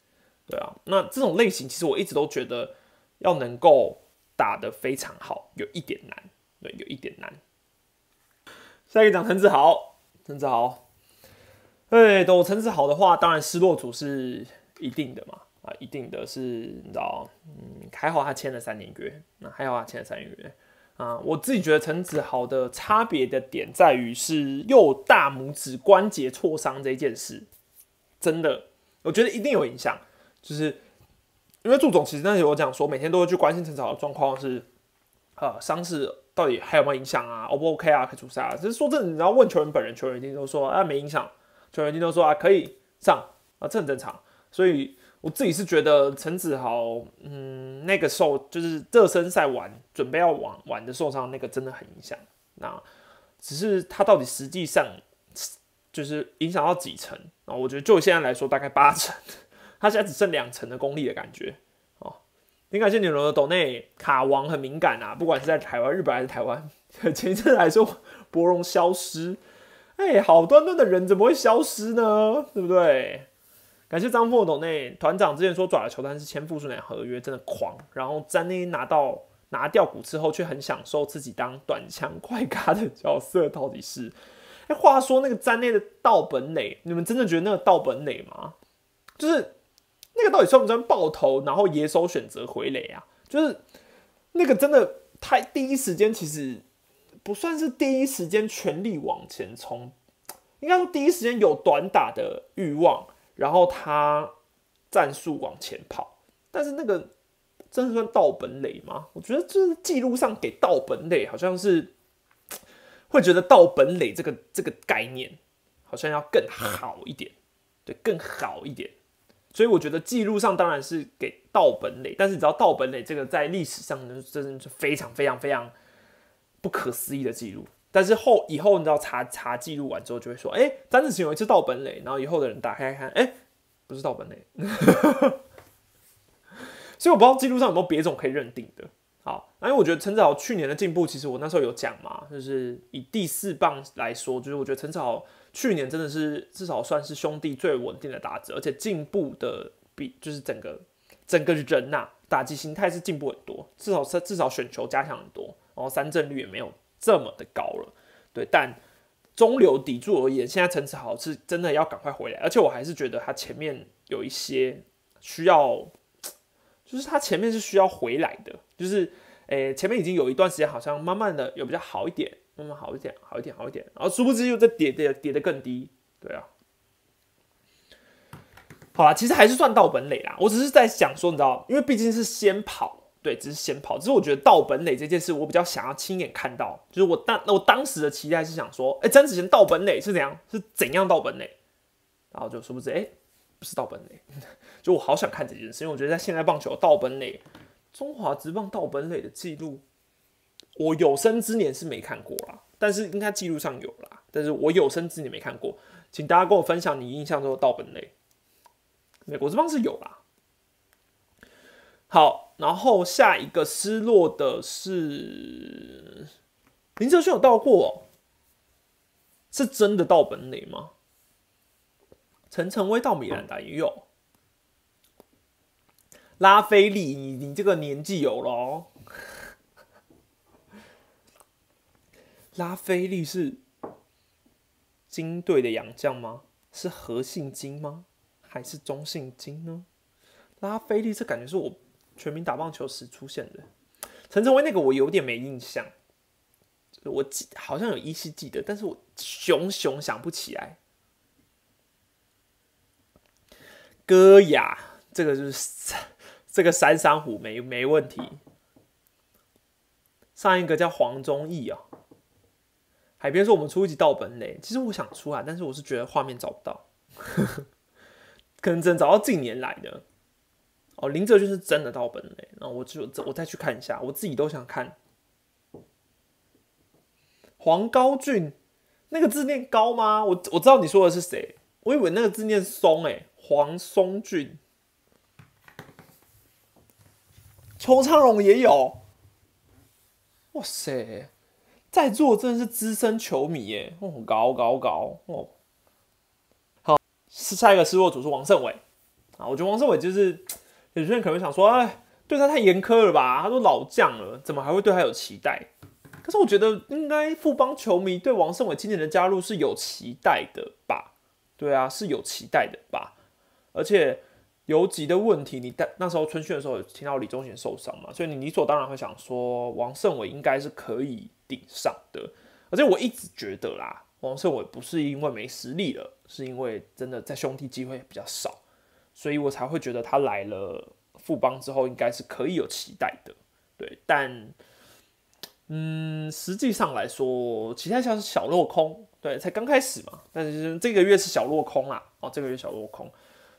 对啊，那这种类型其实我一直都觉得要能够打得非常好，有一点难，对，有一点难。下一个讲陈子豪，陈子豪，对，都陈子豪的话，当然失落组是。一定的嘛，啊，一定的是，你知道，嗯，还好他签了三年约，那还好他签了三年约，啊，我自己觉得陈子豪的差别的点在于是右大拇指关节挫伤这件事，真的，我觉得一定有影响，就是因为祝总其实那时候我讲说，每天都会去关心陈子豪的状况是，呃，伤势到底还有没有影响啊，O 不 OK 啊，可以出赛啊？只是说这，你要问球员本人，球员一定都说啊没影响，球员一定都说啊可以上啊，这很正常。所以我自己是觉得陈子豪，嗯，那个受就是热身赛玩准备要玩玩的受伤，那个真的很影响。那只是他到底实际上就是影响到几成啊？我觉得就现在来说，大概八成。他现在只剩两成的功力的感觉哦。很感谢你龙的抖内卡王很敏感啊，不管是在台湾、日本还是台湾，前一阵来说博荣消失，哎，好端端的人怎么会消失呢？对不对？感谢张富董内团长之前说爪的球但是签复数年合约，真的狂。然后詹内拿到拿掉骨之后，却很享受自己当短枪快咖的角色，到底是？哎，话说那个詹内的道本垒，你们真的觉得那个道本垒吗？就是那个到底算不算爆头？然后野手选择回垒啊？就是那个真的太第一时间，其实不算是第一时间全力往前冲，应该说第一时间有短打的欲望。然后他战术往前跑，但是那个真的算盗本垒吗？我觉得就是记录上给盗本垒，好像是会觉得盗本垒这个这个概念好像要更好一点，对，更好一点。所以我觉得记录上当然是给盗本垒，但是你知道盗本垒这个在历史上，真的是非常非常非常不可思议的记录。但是后以后你知道查查记录完之后就会说，哎，詹子晴有一次盗本垒，然后以后的人打开看，哎，不是盗本垒，所以我不知道记录上有没有别种可以认定的。好，那因为我觉得陈子豪去年的进步，其实我那时候有讲嘛，就是以第四棒来说，就是我觉得陈子豪去年真的是至少算是兄弟最稳定的打者，而且进步的比就是整个整个人呐，打击心态是进步很多，至少是至少选球加强很多，然后三振率也没有。这么的高了，对，但中流砥柱而言，现在陈子豪是真的要赶快回来，而且我还是觉得他前面有一些需要，就是他前面是需要回来的，就是诶，前面已经有一段时间好像慢慢的有比较好一点，慢慢好一点，好一点，好一点，然后殊不知又在跌跌跌得更低，对啊，好啦，其实还是算到本垒啦，我只是在想说，你知道，因为毕竟是先跑。对，只是先跑。只是我觉得盗本垒这件事，我比较想要亲眼看到。就是我当我当时的期待是想说，哎，詹子贤盗本垒是怎样？是怎样盗本垒？然后就殊不知，哎，不是盗本垒，就我好想看这件事，因为我觉得在现在棒球盗本垒，中华职棒盗本垒的记录，我有生之年是没看过啦，但是应该记录上有啦，但是我有生之年没看过，请大家跟我分享你印象中的道本垒，美国职棒是有啦。好，然后下一个失落的是林哲轩有到过，是真的到本垒吗？陈诚威到米兰达也有，拉菲利，你你这个年纪有了哦。拉菲利是金队的洋将吗？是何姓金吗？还是中姓金呢？拉菲利这感觉是我全民打棒球时出现的。陈晨威那个我有点没印象，我记好像有依稀记得，但是我熊熊想不起来。戈雅，这个就是这个三山虎没没问题。上一个叫黄忠义啊，海边说我们出一集盗本垒，其实我想出啊，但是我是觉得画面找不到，呵 呵可能只能找到近年来的。哦，林哲就是真的盗本垒，然后我就我再去看一下，我自己都想看。黄高俊，那个字念高吗？我我知道你说的是谁，我以为那个字念松哎。黄松俊、邱昌荣也有，哇塞，在座真的是资深球迷耶！哦，高高高哦。好，是下一个失落组是王胜伟啊。我觉得王胜伟就是有些人可能想说，哎，对他太严苛了吧？他都老将了，怎么还会对他有期待？可是我觉得应该富邦球迷对王胜伟今年的加入是有期待的吧？对啊，是有期待的吧？而且游击的问题，你带那时候春训的时候有听到李宗贤受伤嘛？所以你理所当然会想说，王胜伟应该是可以顶上的。而且我一直觉得啦，王胜伟不是因为没实力了，是因为真的在兄弟机会比较少，所以我才会觉得他来了富邦之后应该是可以有期待的。对，但嗯，实际上来说，期待像是小落空。对，才刚开始嘛，但是这个月是小落空啦。哦，这个月小落空。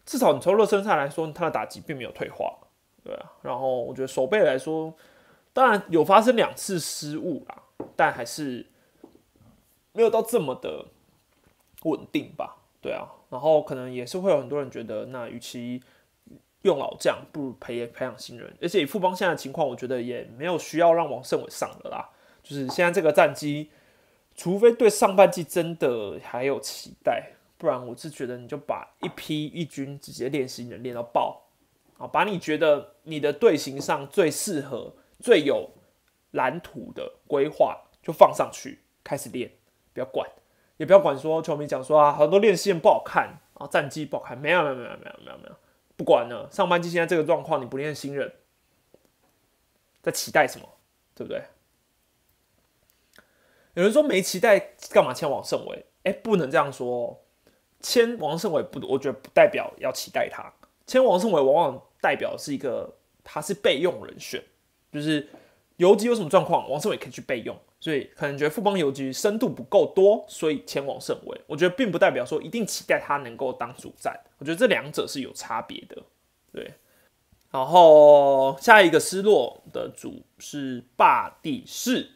至少你从热身赛来说，他的打击并没有退化，对啊。然后我觉得守备来说，当然有发生两次失误啦，但还是没有到这么的稳定吧，对啊。然后可能也是会有很多人觉得，那与其用老将，不如培培养新人。而且以富邦现在情况，我觉得也没有需要让王胜伟上了啦。就是现在这个战绩，除非对上半季真的还有期待。不然我是觉得你就把一批一军直接练新人练到爆啊，把你觉得你的队形上最适合、最有蓝图的规划就放上去开始练，不要管，也不要管说球迷讲说啊，很多练习不好看啊，战绩不好看，没有没有没有没有没有没有，不管了，上半季现在这个状况你不练新人，在期待什么？对不对？有人说没期待干嘛签王胜伟？哎，不能这样说。签王胜伟不，我觉得不代表要期待他。签王胜伟往往代表是一个他是备用人选，就是游击有什么状况，王胜伟可以去备用。所以可能觉得富邦游击深度不够多，所以前往圣威。我觉得并不代表说一定期待他能够当主战。我觉得这两者是有差别的。对，然后下一个失落的主是霸地士。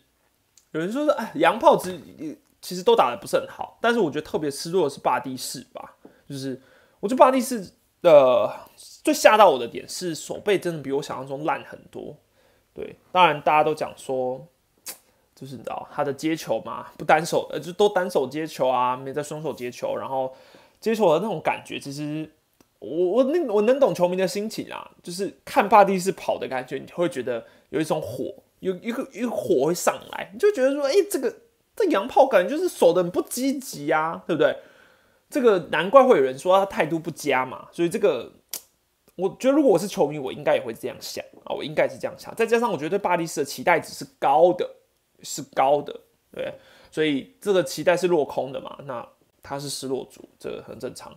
有人说是哎，洋炮子。其实都打的不是很好，但是我觉得特别失落的是霸地士吧，就是我觉得霸地士的最吓到我的点是手背真的比我想象中烂很多。对，当然大家都讲说，就是你知道他的接球嘛，不单手，呃，就都单手接球啊，没在双手接球，然后接球的那种感觉，其实我我那我能懂球迷的心情啊，就是看巴蒂斯跑的感觉，你会觉得有一种火，有一个一个火会上来，你就觉得说，哎，这个。这洋炮感觉就是守的很不积极啊，对不对？这个难怪会有人说他态度不佳嘛。所以这个，我觉得如果我是球迷，我应该也会这样想啊，我应该是这样想。再加上我觉得对巴蒂斯的期待值是高的，是高的，对，所以这个期待是落空的嘛。那他是失落组，这个很正常。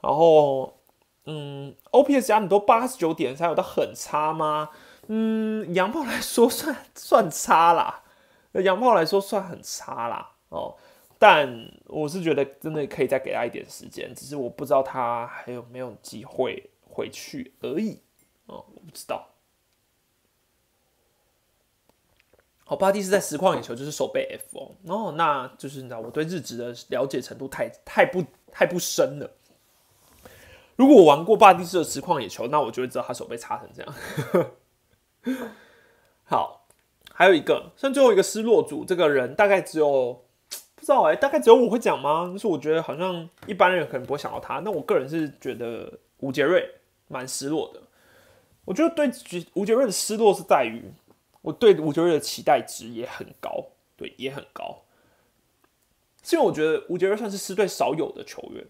然后，嗯，OPS 加你都八十九点三，有到很差吗？嗯，洋炮来说算算差啦。那洋炮来说算很差啦，哦，但我是觉得真的可以再给他一点时间，只是我不知道他还有没有机会回去而已。哦，我不知道。好，巴蒂斯在实况野球就是手背 F 哦，哦，那就是你知道我对日职的了解程度太太不太不深了。如果我玩过巴蒂斯的实况野球，那我就会知道他手背差成这样。好，还有一个像最后一个失落组，这个人大概只有不知道哎，大概只有我会讲吗？就是我觉得好像一般人可能不会想到他，那我个人是觉得吴杰瑞蛮失落的。我觉得对吴杰瑞的失落是在于。我对吴杰瑞的期待值也很高，对，也很高。是因为我觉得吴杰瑞算是狮队少有的球员，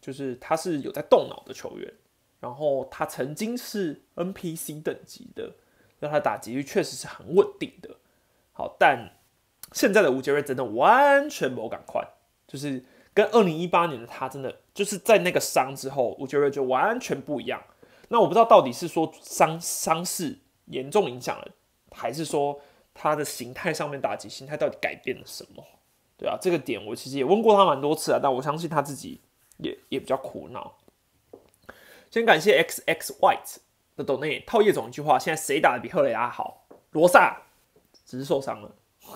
就是他是有在动脑的球员，然后他曾经是 NPC 等级的，那他打击率确实是很稳定的。好，但现在的吴杰瑞真的完全没赶快，就是跟二零一八年的他真的就是在那个伤之后，吴杰瑞就完全不一样。那我不知道到底是说伤伤势严重影响了。还是说他的形态上面打击形态到底改变了什么？对啊，这个点我其实也问过他蛮多次啊，但我相信他自己也也比较苦恼。先感谢 X X White 的抖内套叶总一句话：现在谁打的比赫雷拉好？罗萨只是受伤了，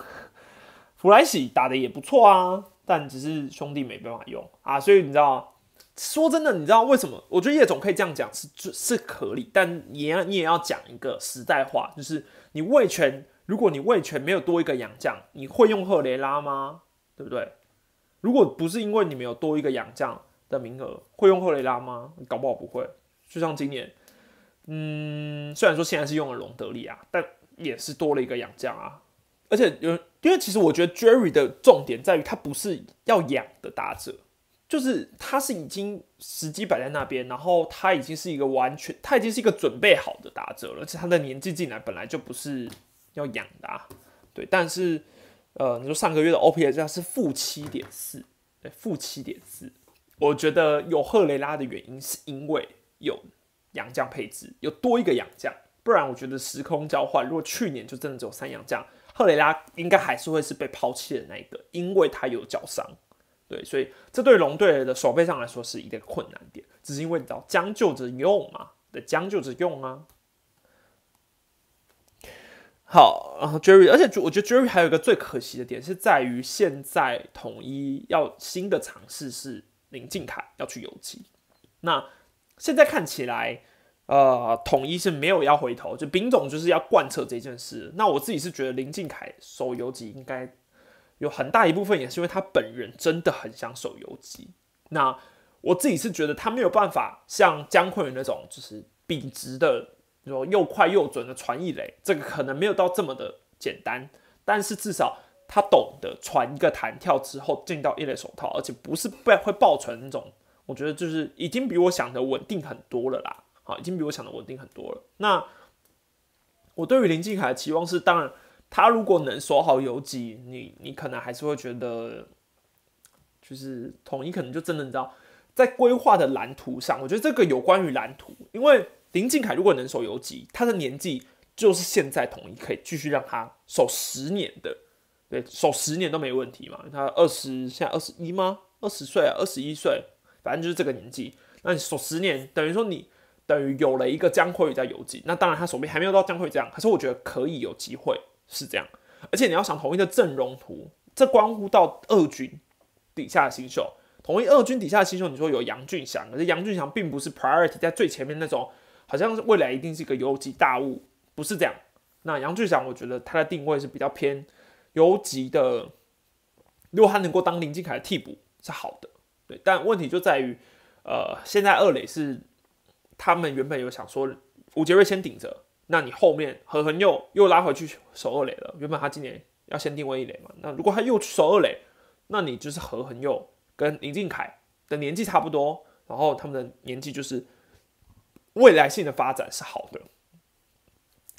弗莱喜打的也不错啊，但只是兄弟没办法用啊，所以你知道。说真的，你知道为什么？我觉得叶总可以这样讲是是可以，但你要你也要讲一个实在话，就是你卫权，如果你卫权没有多一个洋将，你会用赫雷拉吗？对不对？如果不是因为你没有多一个洋将的名额，会用赫雷拉吗？搞不好不会。就像今年，嗯，虽然说现在是用了隆德利啊，但也是多了一个洋将啊。而且有，因为其实我觉得 Jerry 的重点在于他不是要养的打者。就是他是已经时机摆在那边，然后他已经是一个完全，他已经是一个准备好的打者了。而且他的年纪进来本来就不是要养的，啊，对。但是，呃，你说上个月的 OPS 是负七点四，对，负七点四。我觉得有赫雷拉的原因是因为有洋将配置，有多一个洋将，不然我觉得时空交换，如果去年就真的只有三洋将，赫雷拉应该还是会是被抛弃的那一个，因为他有脚伤。对，所以这对龙队的守备上来说是一个困难点，只是因为你知道将就着用嘛，得将就着用啊。好，然后 Jerry，而且我觉得 Jerry 还有一个最可惜的点是在于，现在统一要新的尝试是林敬凯要去游击，那现在看起来，呃，统一是没有要回头，就丙总就是要贯彻这件事。那我自己是觉得林敬凯守游击应该。有很大一部分也是因为他本人真的很想守游击。那我自己是觉得他没有办法像姜昆宇那种，就是笔直的，说又快又准的传一垒，这个可能没有到这么的简单。但是至少他懂得传一个弹跳之后进到一垒手套，而且不是被会爆传那种。我觉得就是已经比我想的稳定很多了啦。好，已经比我想的稳定很多了。那我对于林敬凯的期望是，当然。他如果能守好游击，你你可能还是会觉得，就是统一可能就真的你知道，在规划的蓝图上，我觉得这个有关于蓝图，因为林敬凯如果能守游击，他的年纪就是现在统一可以继续让他守十年的，对，守十年都没问题嘛。他二十现在二十一吗？二十岁啊，二十一岁，反正就是这个年纪，那你守十年，等于说你等于有了一个江辉宇在游击，那当然他手臂还没有到江辉这样，可是我觉得可以有机会。是这样，而且你要想统一的阵容图，这关乎到二军底下的新秀。统一二军底下的新秀，你说有杨俊祥，可是杨俊祥并不是 priority 在最前面那种，好像是未来一定是一个游击大物，不是这样。那杨俊祥，我觉得他的定位是比较偏游击的。如果他能够当林敬凯的替补是好的，对。但问题就在于，呃，现在二垒是他们原本有想说吴杰瑞先顶着。那你后面何恒又又拉回去守二垒了。原本他今年要先定位一垒嘛。那如果他又去守二垒，那你就是何恒佑跟林敬凯的年纪差不多，然后他们的年纪就是未来性的发展是好的，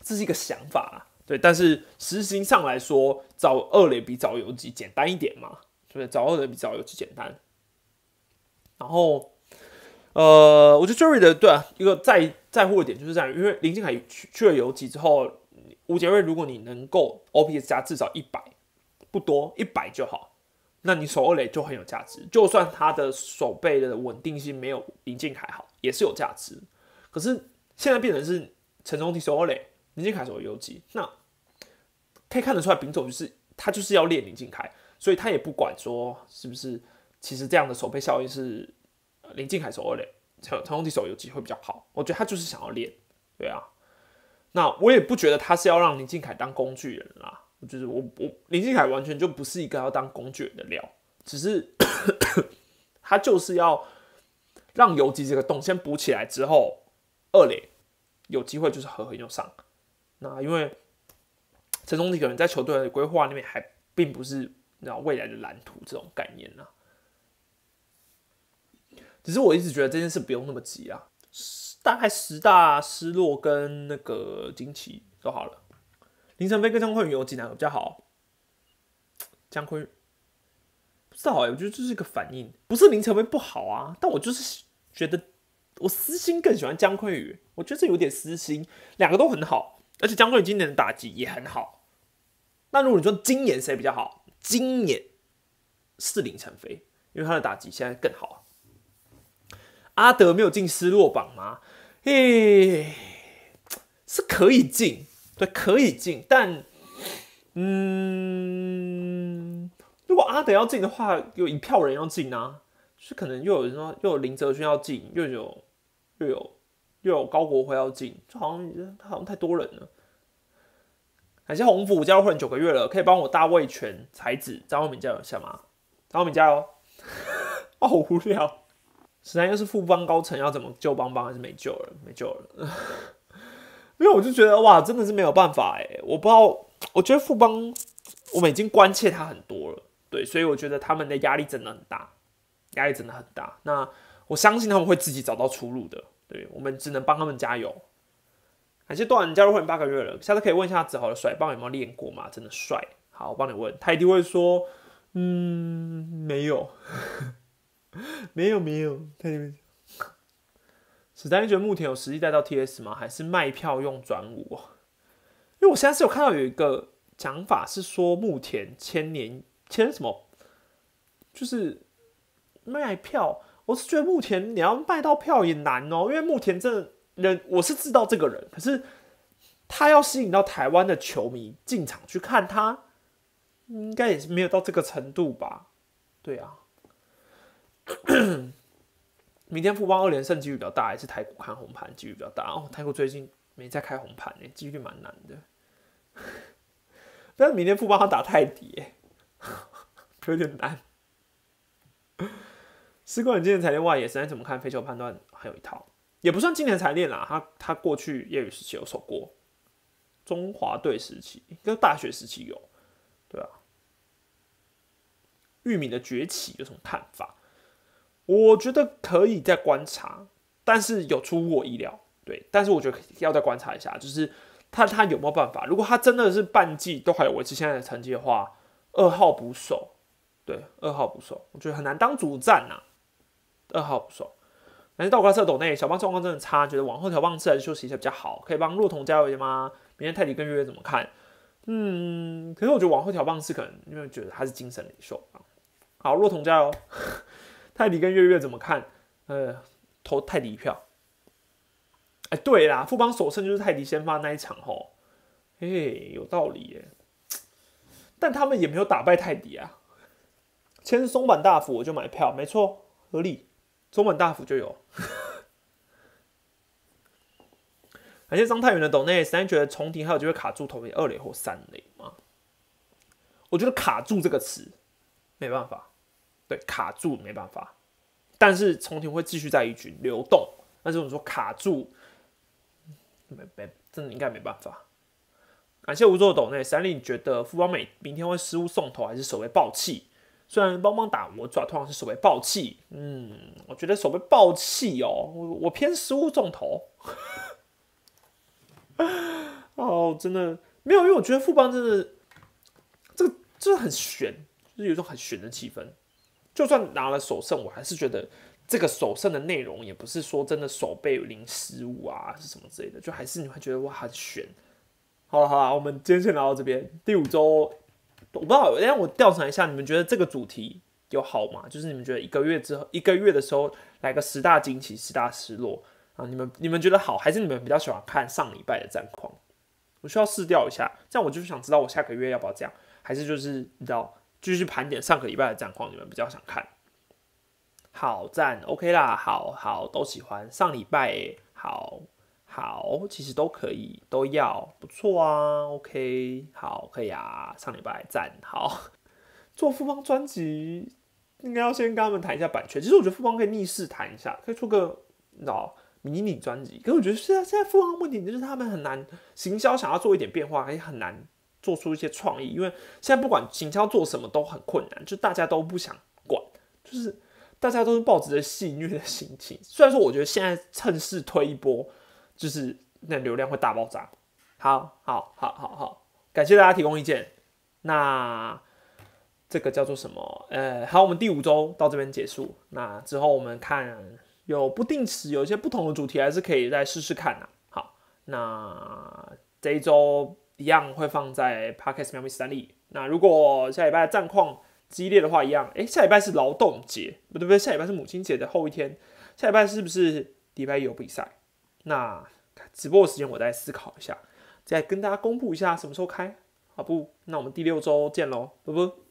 这是一个想法啊。对，但是实行上来说，找二垒比找游击简单一点嘛，对不对？找二垒比找游击简单。然后。呃，我觉得 Jerry 的对啊，一个在在乎的点就是这样，因为林敬海去去了游击之后，吴杰瑞，如果你能够 OPS 加至少一百，不多，一百就好，那你守二垒就很有价值。就算他的守备的稳定性没有林敬凯好，也是有价值。可是现在变成是陈忠体守二垒，林敬凯守游击，那可以看得出来，丙总就是他就是要练林敬凯，所以他也不管说是不是，其实这样的守备效应是林敬凯守二垒，陈陈忠体守游击会比较好。我觉得他就是想要练，对啊。那我也不觉得他是要让林敬凯当工具人啦。就是我我林敬凯完全就不是一个要当工具人的料，只是 他就是要让游击这个洞先补起来之后，二垒有机会就是合合又上。那因为陈忠体可能在球队的规划里面还并不是那未来的蓝图这种概念呢。只是我一直觉得这件事不用那么急啊，大概十大失落跟那个惊奇就好了。林晨飞跟江坤宇有几哪个比较好？江坤不知道哎，我觉得这是一个反应，不是林晨飞不好啊，但我就是觉得我私心更喜欢江坤宇，我觉得这有点私心，两个都很好，而且江坤宇今年的打击也很好。那如果你说今年谁比较好？今年是林晨飞，因为他的打击现在更好。阿德没有进失落榜吗？诶，是可以进。对，可以进，但，嗯，如果阿德要进的话，有一票人要进啊，是可能又有人说，又有林哲轩要进，又有又有又有高国辉要进，就好像好像太多人了。感谢红福加入会员九个月了，可以帮我大卫权才子张浩敏加油一下吗？张浩敏加油！好无聊。实在又是富邦高层要怎么救邦邦，还是没救了？没救了。因为我就觉得哇，真的是没有办法哎，我不知道，我觉得富邦我们已经关切他很多了，对，所以我觉得他们的压力真的很大，压力真的很大。那我相信他们会自己找到出路的，对我们只能帮他们加油。感谢段加入会员八个月了，下次可以问一下子豪的甩棒有没有练过吗？真的帅，好，我帮你问，他一定会说，嗯，没有，没有，没有，他就会。史丹利觉得目前有实际带到 TS 吗？还是卖票用转五？因为我现在是有看到有一个讲法是说，目前千年签什么，就是卖票。我是觉得目前你要卖到票也难哦，因为目前这人我是知道这个人，可是他要吸引到台湾的球迷进场去看他，应该也是没有到这个程度吧？对啊。明天富邦二连胜几率比较大，还是台股看红盘几率比较大？哦，台股最近没在开红盘呢，几率蛮难的。但是明天富邦他打泰迪，有点难。施冠今年才练外野，现在怎么看飞球判断还有一套，也不算今年才练啦。他他过去业余时期有守过，中华队时期跟大学时期有，对啊。玉米的崛起有什么看法？我觉得可以再观察，但是有出乎我意料，对。但是我觉得要再观察一下，就是他他有没有办法？如果他真的是半季都还有维持现在的成绩的话，二号捕手，对，二号捕手，我觉得很难当主战呐。二号捕手，但是道格斯斗内小胖状况真的差，觉得往后调棒次还是休息一下比较好。可以帮骆童加油一下吗？明天泰迪跟月月怎么看？嗯，可是我觉得往后调棒次可能因为觉得他是精神领袖啊。好，骆童加油。泰迪跟月月怎么看？呃，投泰迪一票。哎，对啦，富邦首胜就是泰迪先发那一场吼，嘿，有道理耶。但他们也没有打败泰迪啊。签松坂大辅我就买票，没错，合理。松坂大辅就有。感谢张太元的抖内，三觉得重庭还有机会卡住投给二垒或三垒吗？我觉得卡住这个词没办法。对，卡住没办法，但是重庭会继续在一局流动。但是我们说卡住，没没，真的应该没办法。感谢吴作斗内三你觉得富邦美明天会失误送头还是守卫爆气？虽然帮帮打我抓通常是守卫爆气，嗯，我觉得守卫爆气哦，我我偏失误送头。哦，真的没有，因为我觉得富邦真的这个真的很悬，就是有一种很悬的气氛。就算拿了首胜，我还是觉得这个首胜的内容也不是说真的手背零失误啊，是什么之类的，就还是你会觉得哇很悬。好了好了，我们今天先聊到这边。第五周我不知道，让我调查一下，你们觉得这个主题有好吗？就是你们觉得一个月之后，一个月的时候来个十大惊奇、十大失落啊？你们你们觉得好，还是你们比较喜欢看上礼拜的战况？我需要试调一下，这样我就是想知道我下个月要不要这样，还是就是你知道继续盘点上个礼拜的战况，你们比较想看？好赞，OK 啦，好好都喜欢。上礼拜，好好其实都可以，都要不错啊，OK 好可以啊，上礼拜赞好，做富邦专辑应该要先跟他们谈一下版权，其实我觉得富邦可以逆势谈一下，可以出个你知道迷你专辑，可是我觉得现在现在富邦问题就是他们很难行销，想要做一点变化，也很难做出一些创意，因为现在不管行销做什么都很困难，就大家都不想管，就是。大家都是抱着戏虐的心情，虽然说我觉得现在趁势推一波，就是那流量会大爆炸。好，好，好，好，好，感谢大家提供意见。那这个叫做什么？呃，好，我们第五周到这边结束。那之后我们看有不定时有一些不同的主题，还是可以再试试看呐。好，那这一周一样会放在 Podcast 喵咪三里。那如果下礼拜战况，激烈的话一样，哎，下礼拜是劳动节，不对不对，下礼拜是母亲节的后一天，下礼拜是不是礼拜一有比赛？那直播的时间我再思考一下，再跟大家公布一下什么时候开，好不？那我们第六周见喽，拜拜。